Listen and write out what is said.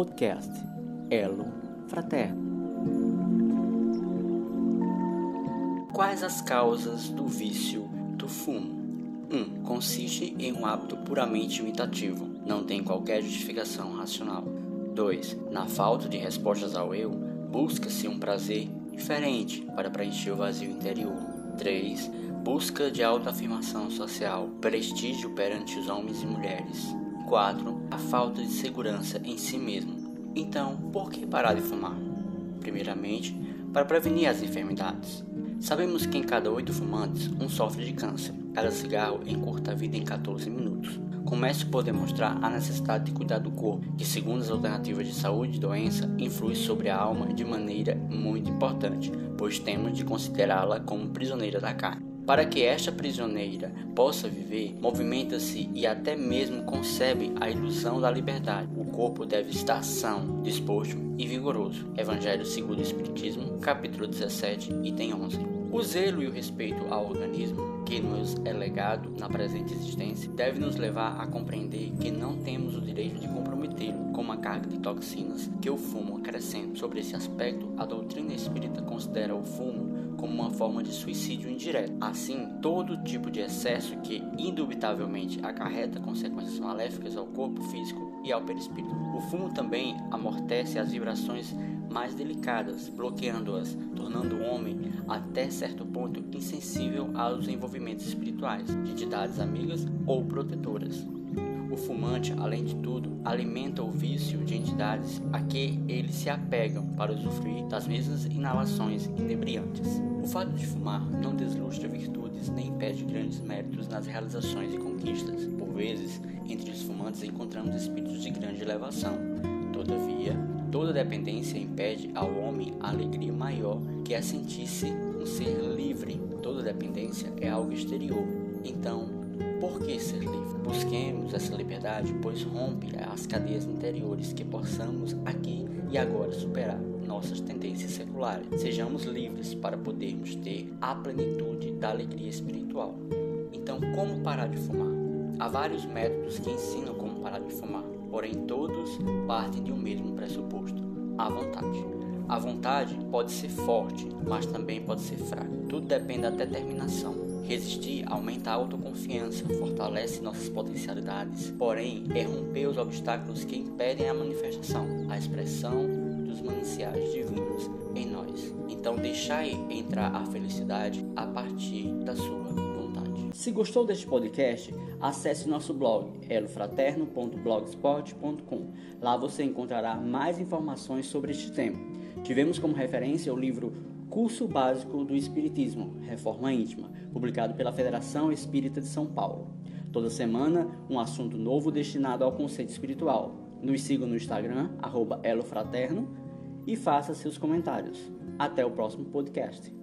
podcast Elo Fraterno. Quais as causas do vício do fumo? 1. Um, consiste em um hábito puramente imitativo, não tem qualquer justificação racional. 2. Na falta de respostas ao eu, busca-se um prazer diferente para preencher o vazio interior. 3. Busca de autoafirmação social, prestígio perante os homens e mulheres. 4. A falta de segurança em si mesmo. Então, por que parar de fumar? Primeiramente, para prevenir as enfermidades. Sabemos que em cada oito fumantes, um sofre de câncer. Cada cigarro encurta a vida em 14 minutos. Comece por demonstrar a necessidade de cuidar do corpo, que, segundo as alternativas de saúde e doença, influi sobre a alma de maneira muito importante, pois temos de considerá-la como prisioneira da carne. Para que esta prisioneira possa viver, movimenta-se e até mesmo concebe a ilusão da liberdade. O corpo deve estar são, disposto e vigoroso. Evangelho segundo o Espiritismo, capítulo 17, item 11. O zelo e o respeito ao organismo que nos é legado na presente existência deve nos levar a compreender que não temos o direito de comprometê-lo com uma carga de toxinas que o fumo acrescenta. Sobre esse aspecto, a doutrina espírita considera o fumo como uma forma de suicídio indireto. Assim, todo tipo de excesso que indubitavelmente acarreta consequências maléficas ao corpo físico e ao perispírito. O fumo também amortece as vibrações mais delicadas, bloqueando-as, tornando o homem até certo ponto insensível aos envolvimentos espirituais de entidades amigas ou protetoras. O fumante, além de tudo, alimenta o vício de entidades a que eles se apegam para usufruir das mesmas inalações inebriantes. O fato de fumar não deslustra virtudes nem impede grandes méritos nas realizações e conquistas. Por vezes, entre os fumantes encontramos espíritos de grande elevação. Todavia, toda dependência impede ao homem a alegria maior que é sentir-se um ser livre. Toda dependência é algo exterior. Então, por que ser livre? Busquemos essa liberdade, pois rompe as cadeias interiores que possamos aqui e agora superar nossas tendências seculares. Sejamos livres para podermos ter a plenitude da alegria espiritual. Então, como parar de fumar? Há vários métodos que ensinam como parar de fumar, porém todos partem de um mesmo pressuposto: a vontade. A vontade pode ser forte, mas também pode ser fraca. Tudo depende da determinação. Resistir aumenta a autoconfiança, fortalece nossas potencialidades, porém é romper os obstáculos que impedem a manifestação, a expressão dos mananciais divinos em nós. Então deixai entrar a felicidade a partir da sua. Se gostou deste podcast, acesse nosso blog elofraterno.blogspot.com. Lá você encontrará mais informações sobre este tema. Tivemos como referência o livro Curso Básico do Espiritismo, Reforma Íntima, publicado pela Federação Espírita de São Paulo. Toda semana, um assunto novo destinado ao conceito espiritual. Nos siga no Instagram, elofraterno, e faça seus comentários. Até o próximo podcast.